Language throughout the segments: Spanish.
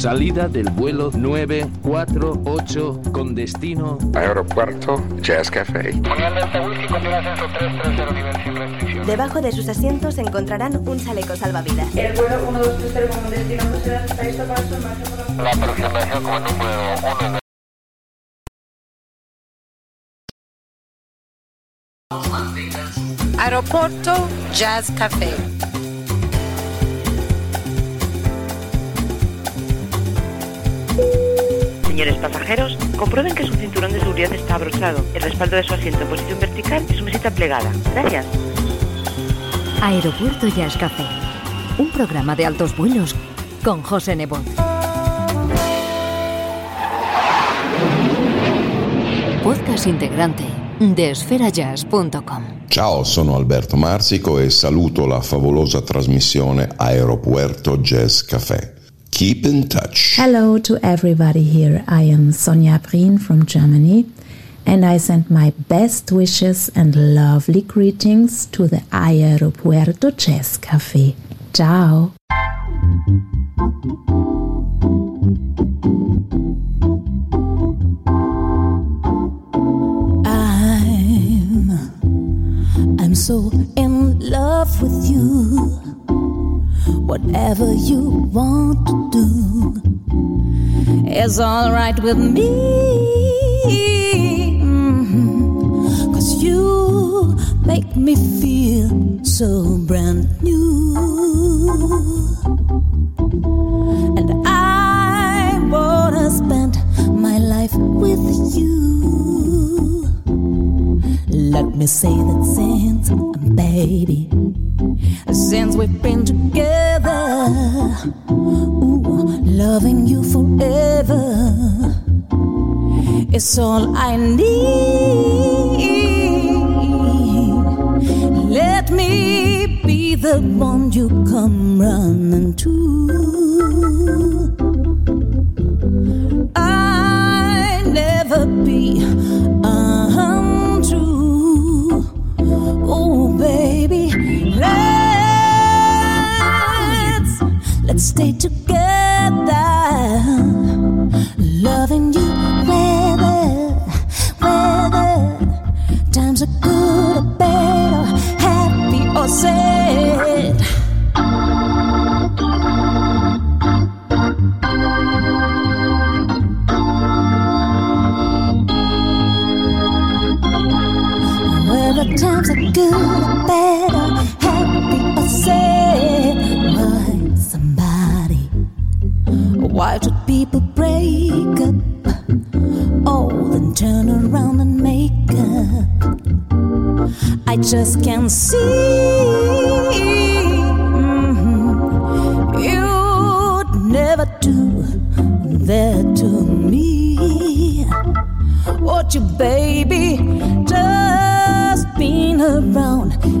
Salida del vuelo 948 con destino Aeropuerto Jazz Café. Debajo de sus asientos encontrarán un chaleco salvavidas. El vuelo 1230 con destino Bruselas está listo para su por la aproximación como número uno. Aeroporto Jazz Café. Señores pasajeros, comprueben que su cinturón de seguridad está abrochado, el respaldo de su asiento en posición vertical y su mesita plegada. Gracias. Aeropuerto Jazz Café. Un programa de altos vuelos con José Nebot. Podcast integrante de esferajazz.com. Ciao, sono Alberto Marsico e saluto la favolosa trasmissione Aeropuerto Jazz Café. Keep in touch. Hello to everybody here. I am Sonja Brien from Germany and I send my best wishes and lovely greetings to the Aeropuerto Jazz Café. Ciao. I'm I'm so in love with you. Whatever you want to do is alright with me. Mhm. Cause you make me feel so brand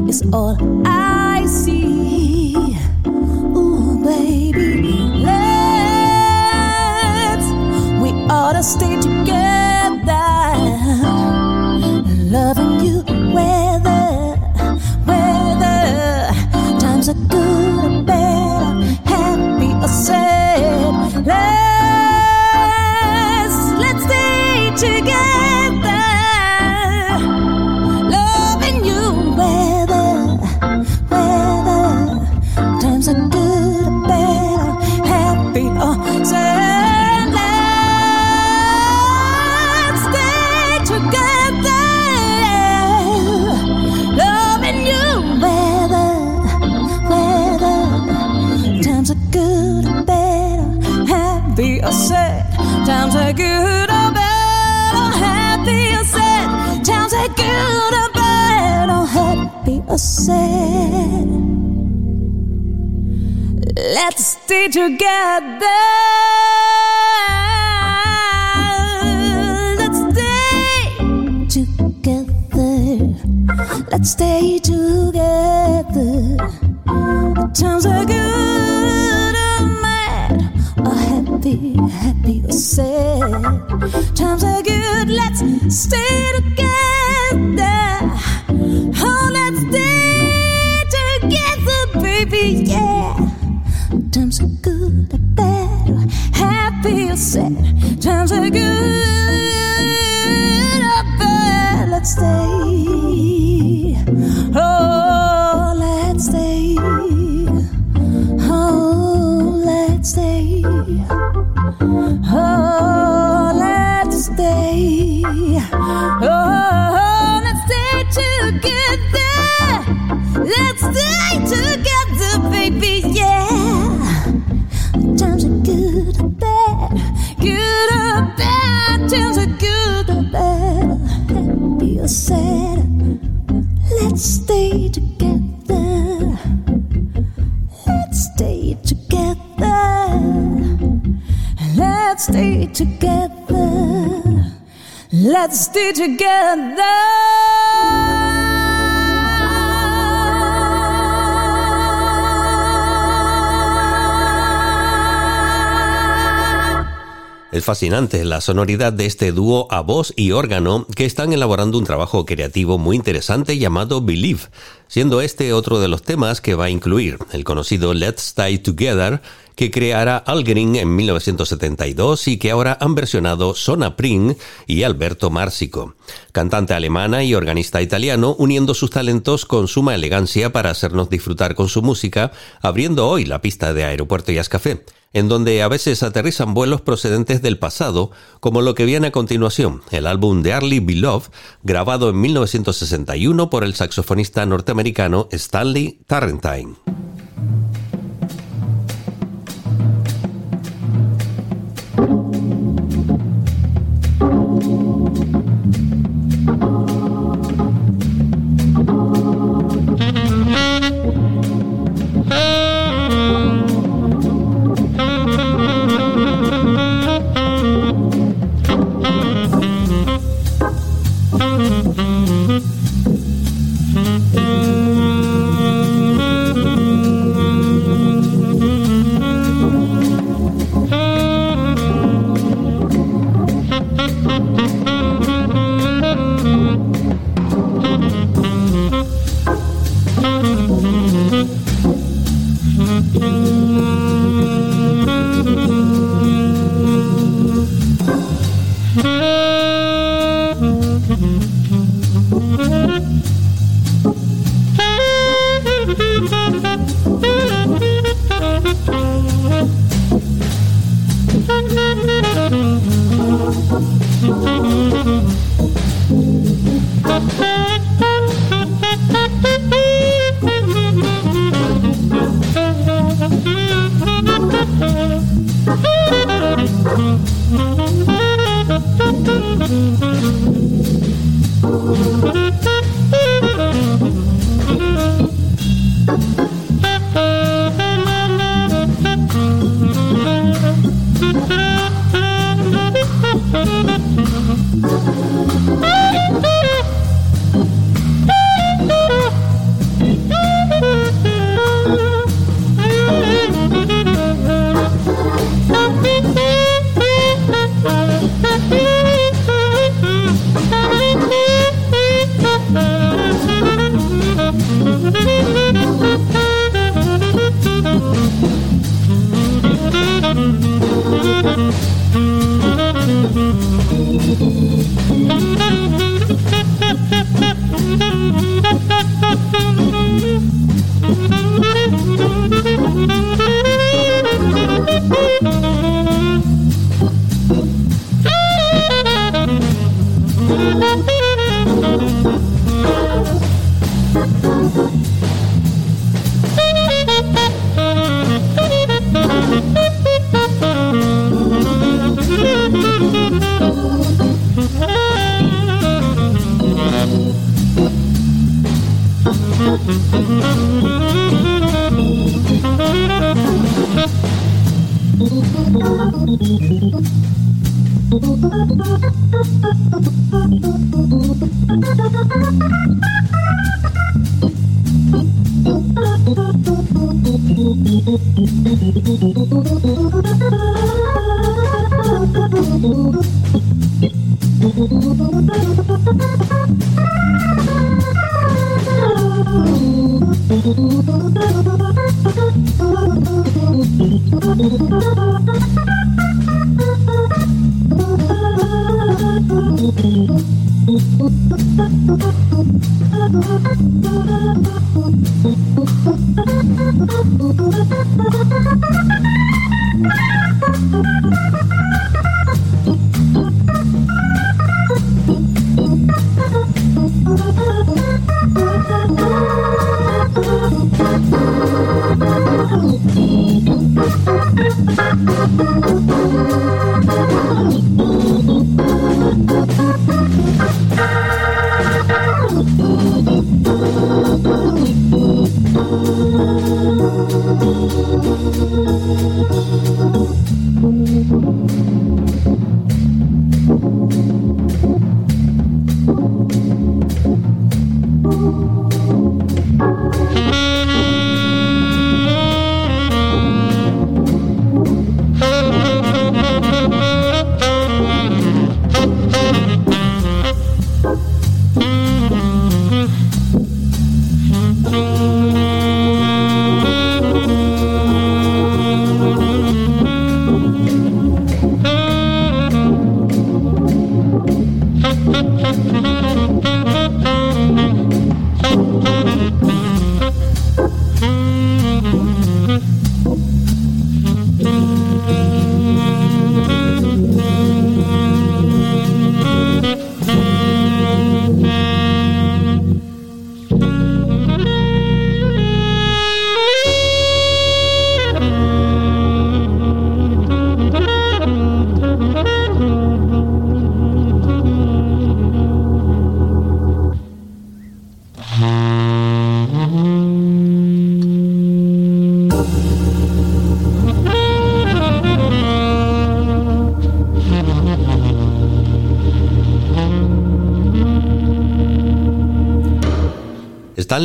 is all I see. Ooh, baby, let's we ought to stay together, loving you whether whether times are good or bad, happy or sad. Sad. Let's stay together. Let's stay. Oh, let's stay. Oh, let's stay together. Let's stay together, baby, yeah. Let's stay together. Es fascinante la sonoridad de este dúo a voz y órgano que están elaborando un trabajo creativo muy interesante llamado Believe, siendo este otro de los temas que va a incluir el conocido Let's Stay Together que creara Algering en 1972 y que ahora han versionado Sona Pring y Alberto Márcico, cantante alemana y organista italiano, uniendo sus talentos con suma elegancia para hacernos disfrutar con su música, abriendo hoy la pista de Aeropuerto Jazz Café en donde a veces aterrizan vuelos procedentes del pasado, como lo que viene a continuación, el álbum de Arlie Beloved, grabado en 1961 por el saxofonista norteamericano Stanley Tarrantine.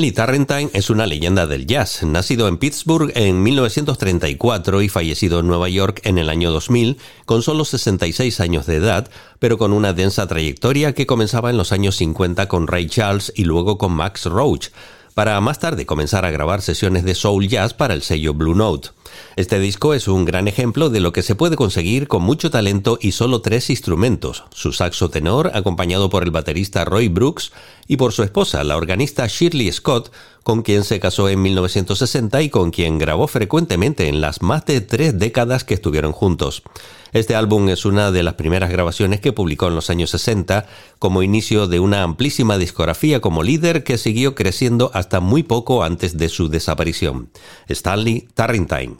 Stanley Tarrantine es una leyenda del jazz, nacido en Pittsburgh en 1934 y fallecido en Nueva York en el año 2000, con solo 66 años de edad, pero con una densa trayectoria que comenzaba en los años 50 con Ray Charles y luego con Max Roach, para más tarde comenzar a grabar sesiones de soul jazz para el sello Blue Note. Este disco es un gran ejemplo de lo que se puede conseguir con mucho talento y solo tres instrumentos, su saxo tenor acompañado por el baterista Roy Brooks y por su esposa, la organista Shirley Scott, con quien se casó en 1960 y con quien grabó frecuentemente en las más de tres décadas que estuvieron juntos. Este álbum es una de las primeras grabaciones que publicó en los años 60 como inicio de una amplísima discografía como líder que siguió creciendo hasta muy poco antes de su desaparición. Stanley Tarrantine.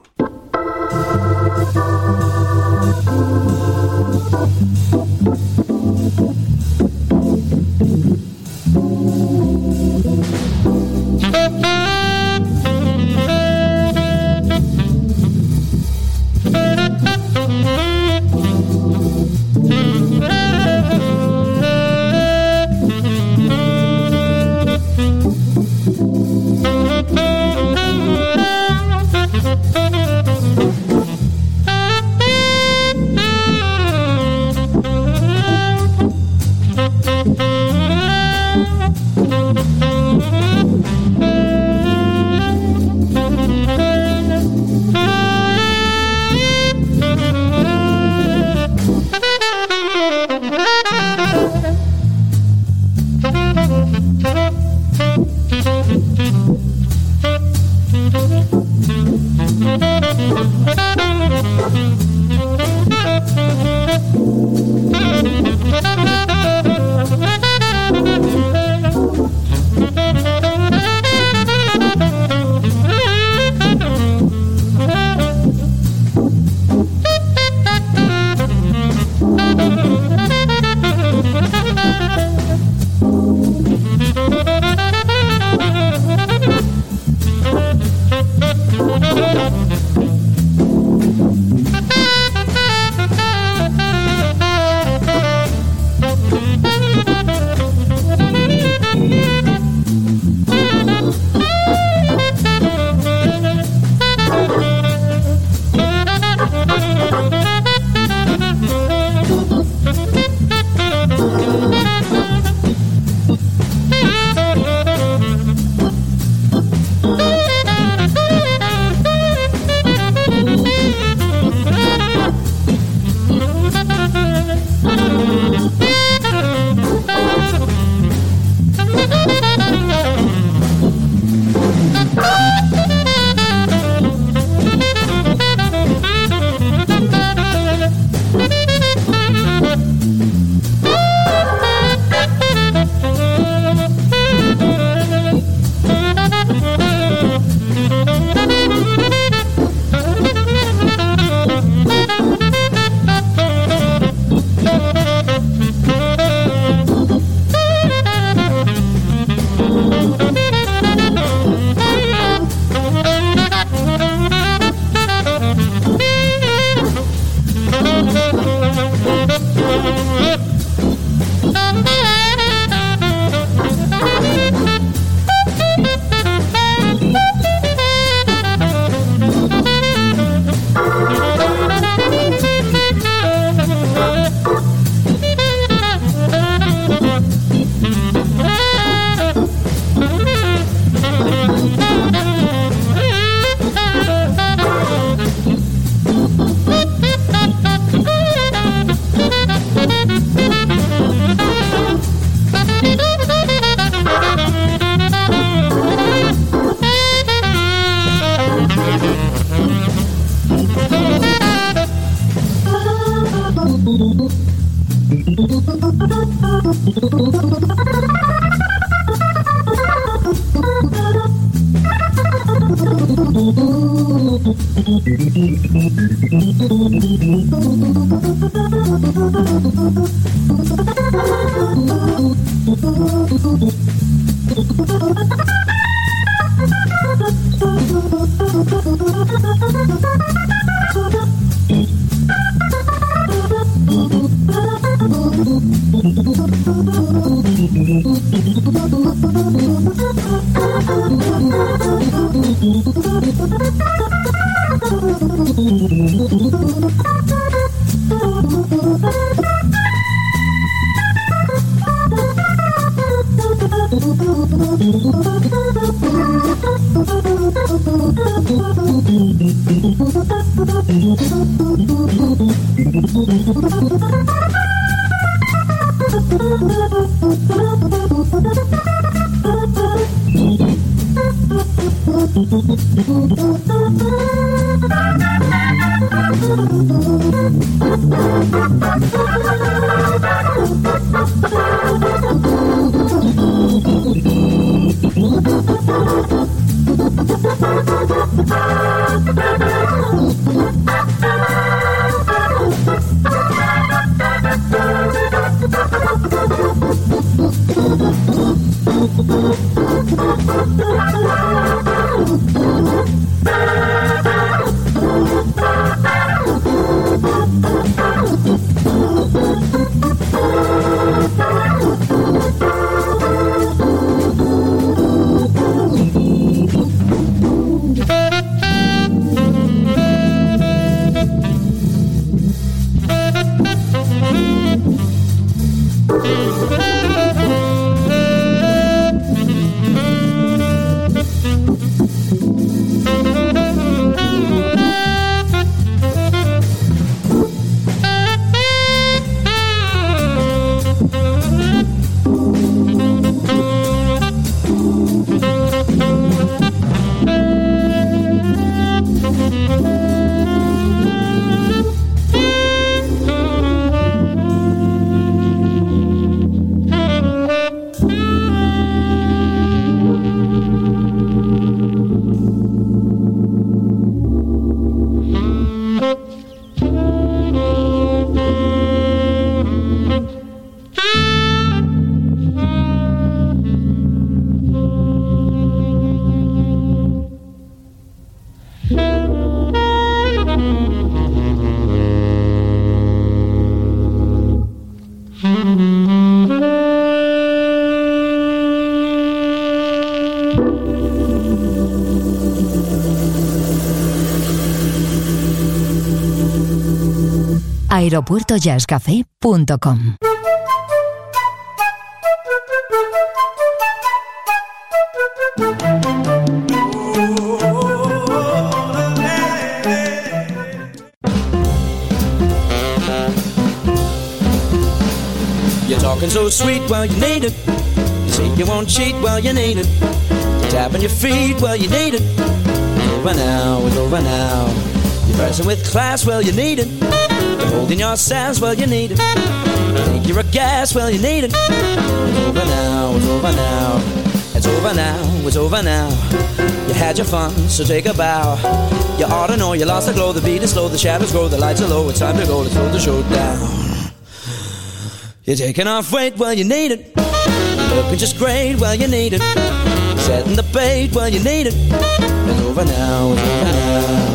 oh aeropuertojazzcafé.com You're talking so sweet, well, you need it. You say you won't cheat, well, you need it. Tapping your feet, well, you need it. Over now, it's over now. You're dressing with class, well, you need it. Holding your sass, well, you need it. Think you're a gas, well, you need it. It's over now, it's over now. It's over now, it's over now. You had your fun, so take a bow. You ought to know you lost the glow, the beat is slow, the shadows grow, the lights are low. It's time to go, let's slow the show down. You're taking off weight, well, you need it. Looking just great, well, you need it. Setting the bait, well, you need it. It's over now, it's over now.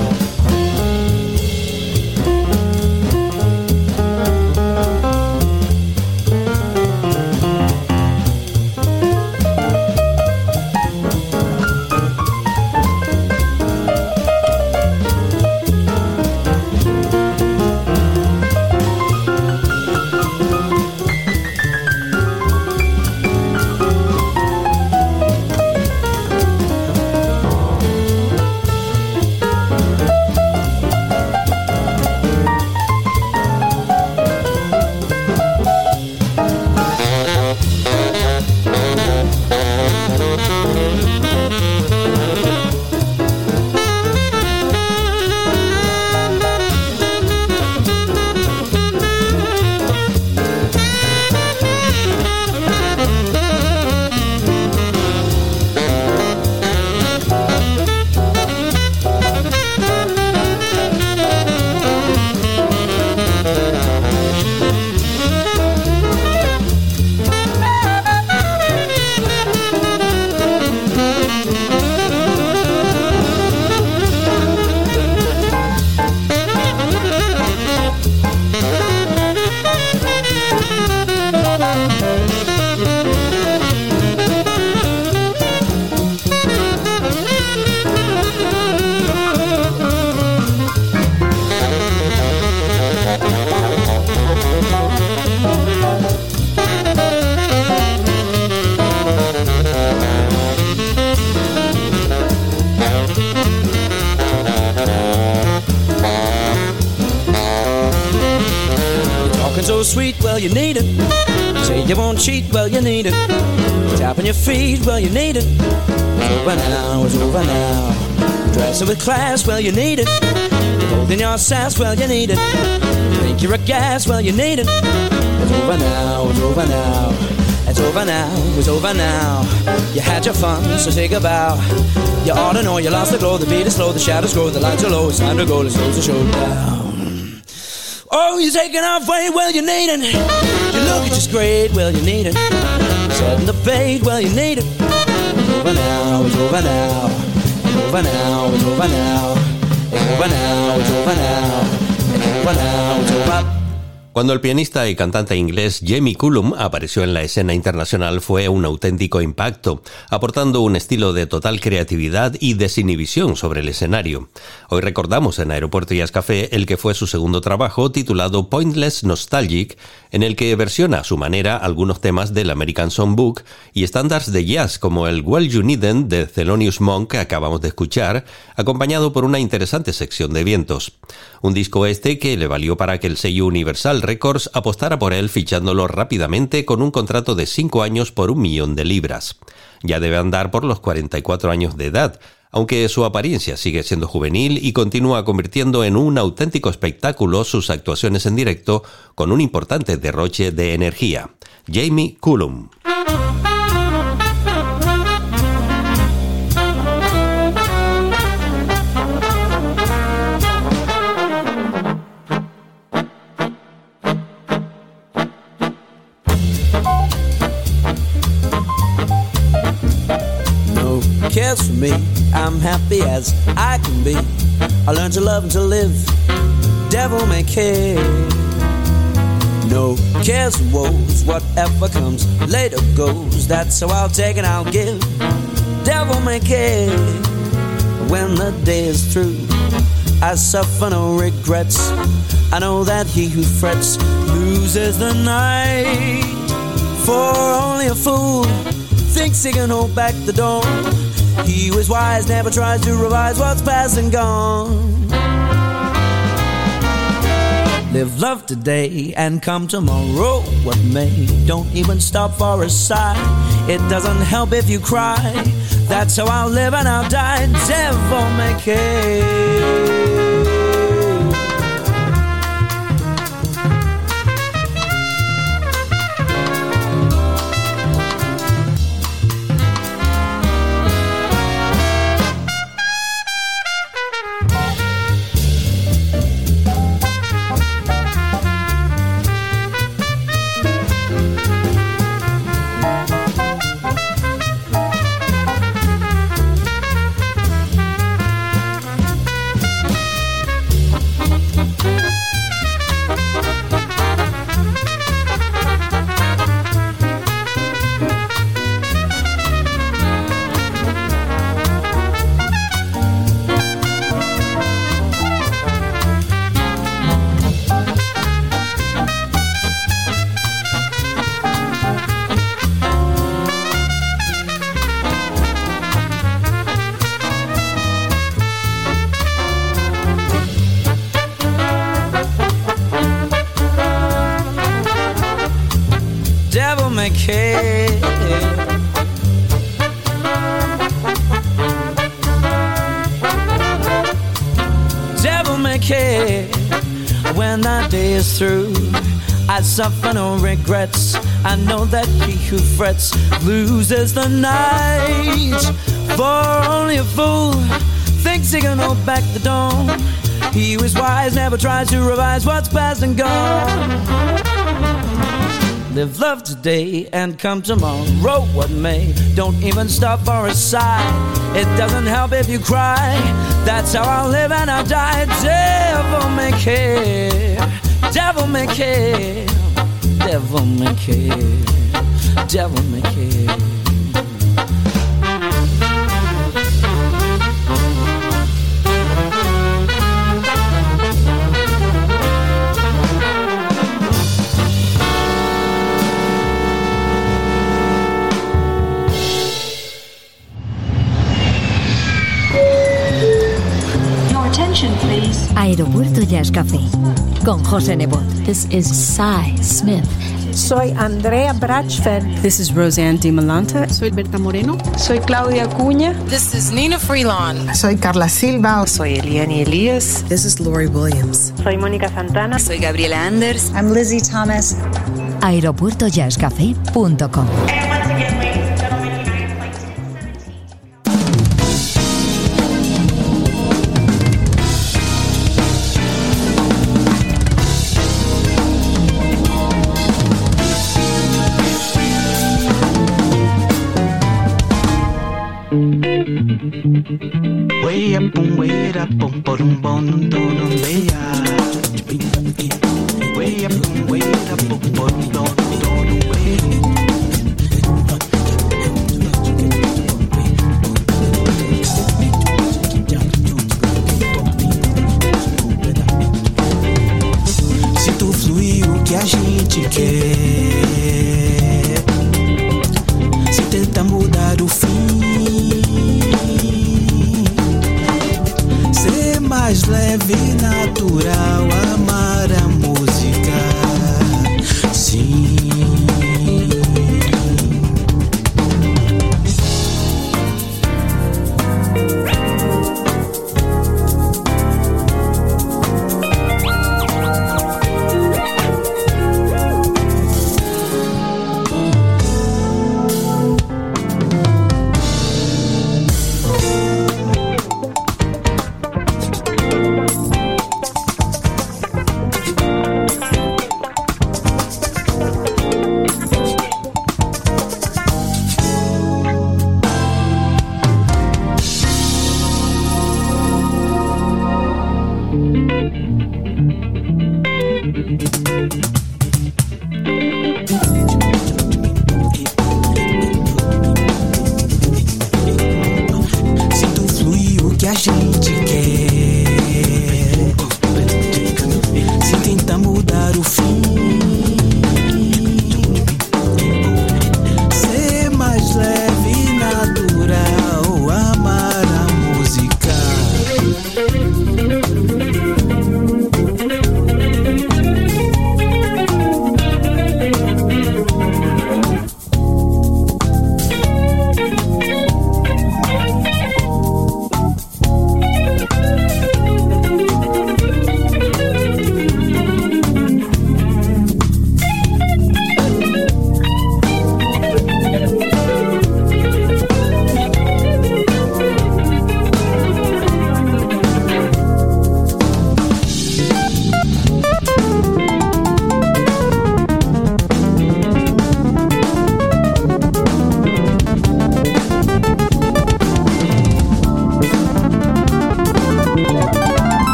Well, you need it. It's over now, it's over now. Dressing with class, well, you need it. Holding your sass, well, you need it. Think you're a gas, well, you need it. It's over now, it's over now. It's over now, it's over now. You had your fun, so take a bow. You ought to know you lost the glow, the beat is slow, the shadows grow, the lights are low, it's time to go, let's close show down. Oh, you're taking off weight, well, you need it. You look just great, well, you need it. Setting the bait, well, you need it. Over now, it's over now. It's over now, it's over now. It's over now, it's over now. It's over now, it's over. Cuando el pianista y cantante inglés Jamie Cullum apareció en la escena internacional fue un auténtico impacto, aportando un estilo de total creatividad y desinhibición sobre el escenario. Hoy recordamos en Aeropuerto Jazz Café el que fue su segundo trabajo titulado Pointless Nostalgic, en el que versiona a su manera algunos temas del American Songbook y estándares de jazz como el Well You Needn't de Thelonious Monk que acabamos de escuchar, acompañado por una interesante sección de vientos. Un disco este que le valió para que el sello Universal Records apostara por él fichándolo rápidamente con un contrato de 5 años por un millón de libras. Ya debe andar por los 44 años de edad, aunque su apariencia sigue siendo juvenil y continúa convirtiendo en un auténtico espectáculo sus actuaciones en directo con un importante derroche de energía. Jamie Cullum. Cares for me. I'm happy as I can be. I learned to love and to live. Devil may care. No cares and woes. Whatever comes later goes. That's how I'll take and I'll give. Devil may care. When the day is through, I suffer no regrets. I know that he who frets loses the night. For only a fool thinks he can hold back the dawn. He was wise, never tries to revise what's past and gone. Live love today and come tomorrow. What may, don't even stop for a sigh. It doesn't help if you cry. That's how I'll live and I'll die. Devil may care. Loses the night. For only a fool thinks he can hold back the dawn. He was wise, never tries to revise what's past and gone. Live love today and come tomorrow, what may. Don't even stop for a sigh. It doesn't help if you cry. That's how I'll live and I'll die. Devil may care. Devil may care devil may care, devil may care. Aeropuerto Jazz Café con José Nebot. This is Cy Smith. Soy Andrea Brachfeld. This is Roseanne Malanta. Soy Berta Moreno. Soy Claudia Cuña. This is Nina Freelon. Soy Carla Silva. Soy Eliani Elias. This is Lori Williams. Soy Mónica Santana. Soy Gabriela Anders. I'm Lizzie Thomas. aeropuertojazzcafé.com dum bum dum dum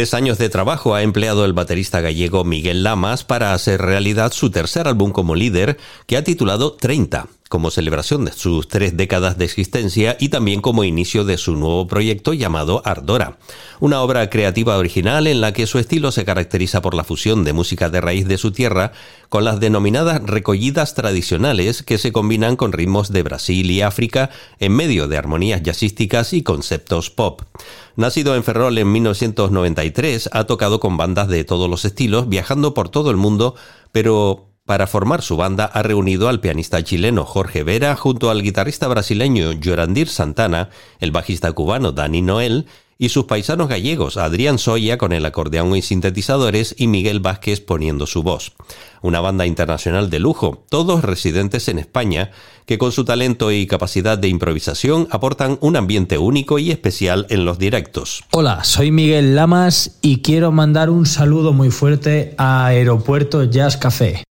Tres años de trabajo ha empleado el baterista gallego Miguel Lamas para hacer realidad su tercer álbum como líder, que ha titulado 30, como celebración de sus tres décadas de existencia y también como inicio de su nuevo proyecto llamado Ardora, una obra creativa original en la que su estilo se caracteriza por la fusión de música de raíz de su tierra con las denominadas recollidas tradicionales que se combinan con ritmos de Brasil y África en medio de armonías jazzísticas y conceptos pop. Nacido en Ferrol en 1993, ha tocado con bandas de todos los estilos, viajando por todo el mundo, pero para formar su banda ha reunido al pianista chileno Jorge Vera junto al guitarrista brasileño Jorandir Santana, el bajista cubano Dani Noel y sus paisanos gallegos Adrián Soya con el acordeón y sintetizadores y Miguel Vázquez poniendo su voz. Una banda internacional de lujo, todos residentes en España, que con su talento y capacidad de improvisación aportan un ambiente único y especial en los directos. Hola, soy Miguel Lamas y quiero mandar un saludo muy fuerte a Aeropuerto Jazz Café.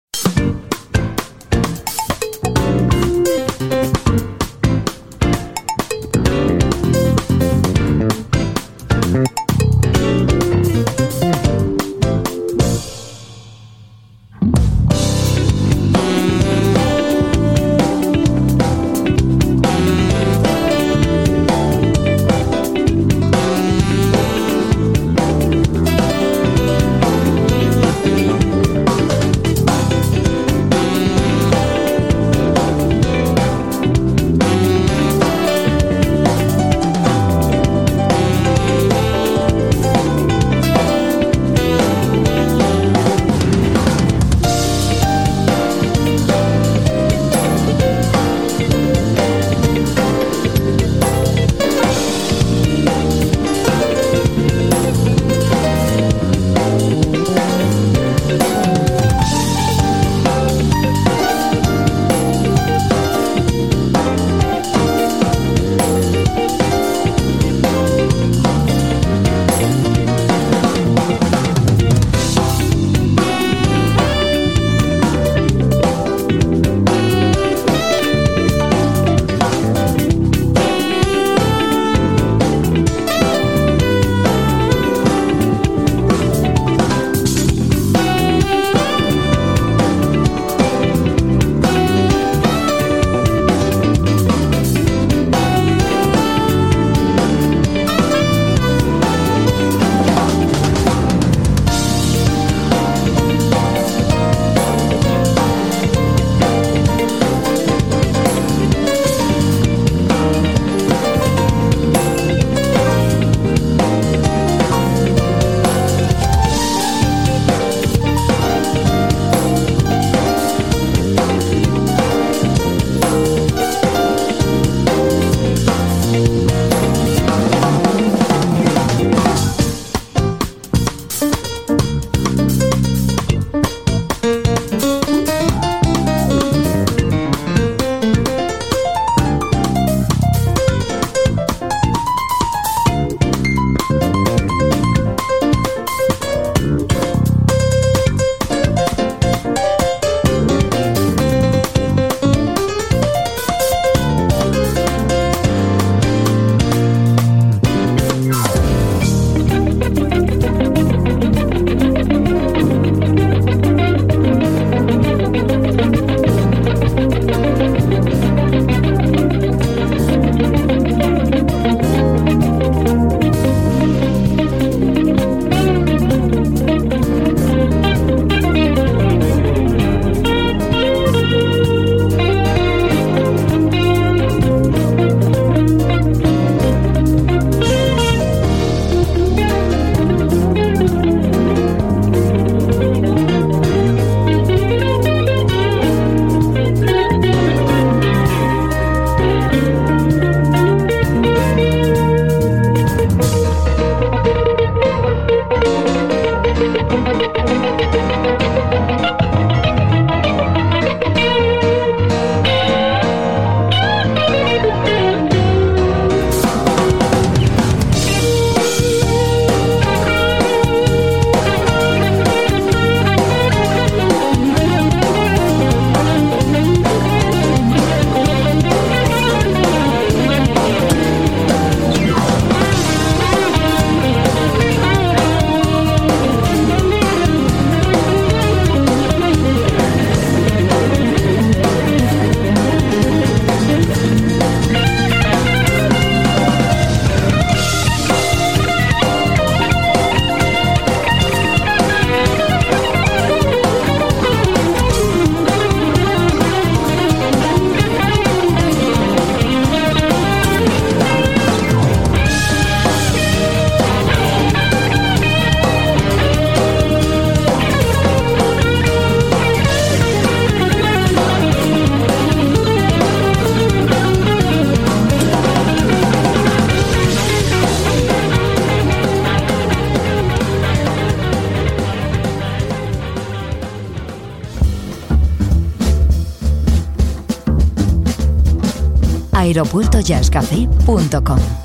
aeropuertojazzcafé.com.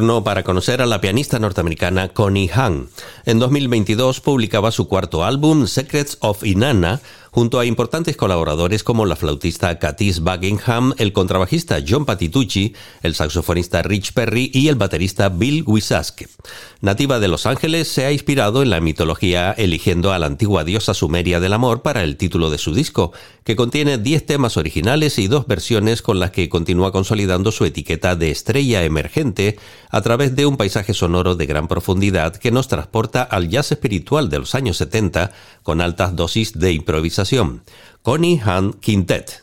turno para conocer a la pianista norteamericana Connie Hahn. En 2022 publicaba su cuarto álbum, Secrets of Inanna, junto a importantes colaboradores como la flautista Katis Buckingham, el contrabajista John Patitucci, el saxofonista Rich Perry y el baterista Bill Wisask. Nativa de Los Ángeles, se ha inspirado en la mitología eligiendo a la antigua diosa sumeria del amor para el título de su disco, que contiene 10 temas originales y dos versiones con las que continúa consolidando su etiqueta de estrella emergente a través de un paisaje sonoro de gran profundidad que nos transporta al jazz espiritual de los años 70 con altas dosis de improvisación. Connie Han Quintet.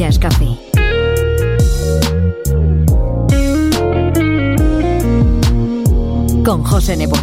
Jazz Café. Con José Nebot.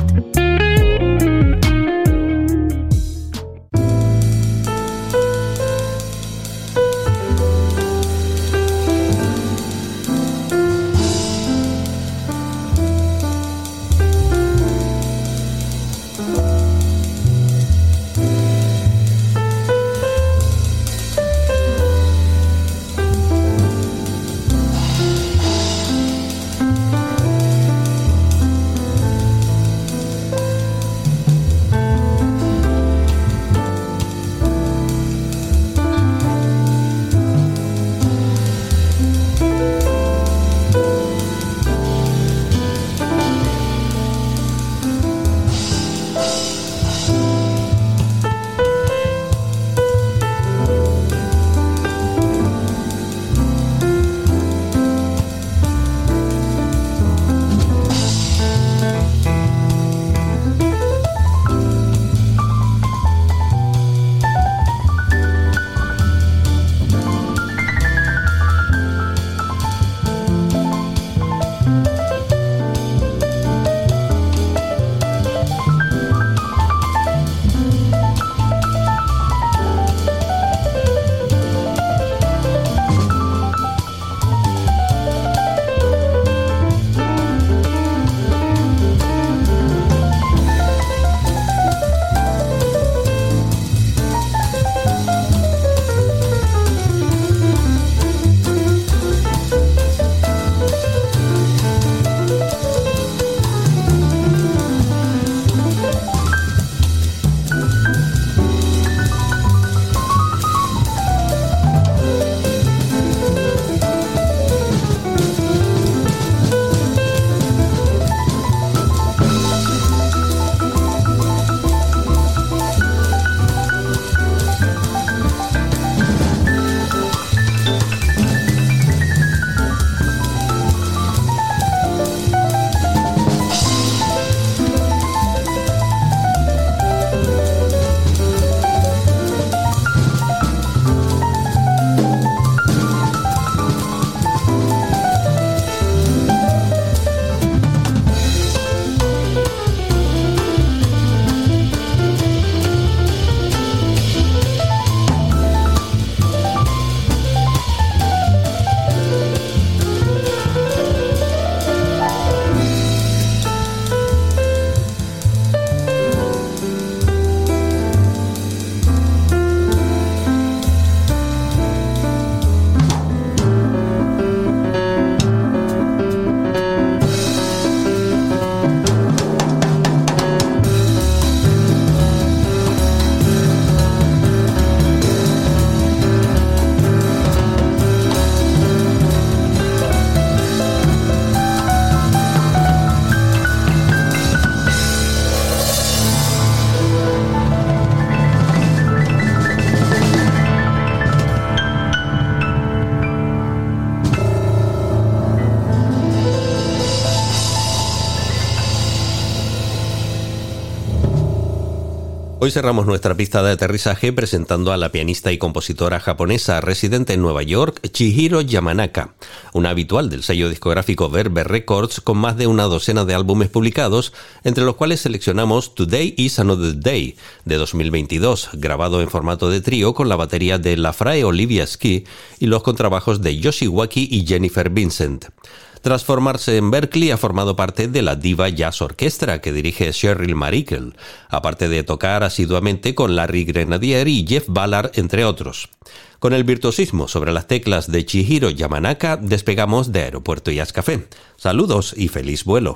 Hoy cerramos nuestra pista de aterrizaje presentando a la pianista y compositora japonesa residente en Nueva York, Chihiro Yamanaka, una habitual del sello discográfico Verbe Records con más de una docena de álbumes publicados, entre los cuales seleccionamos Today is Another Day de 2022, grabado en formato de trío con la batería de La Frae Olivia Ski y los contrabajos de Yoshiwaki y Jennifer Vincent. Tras formarse en Berkeley, ha formado parte de la Diva Jazz Orchestra que dirige Cheryl Marikel, aparte de tocar asiduamente con Larry Grenadier y Jeff Ballard, entre otros. Con el virtuosismo sobre las teclas de Chihiro Yamanaka, despegamos de Aeropuerto Jazz Café. Saludos y feliz vuelo.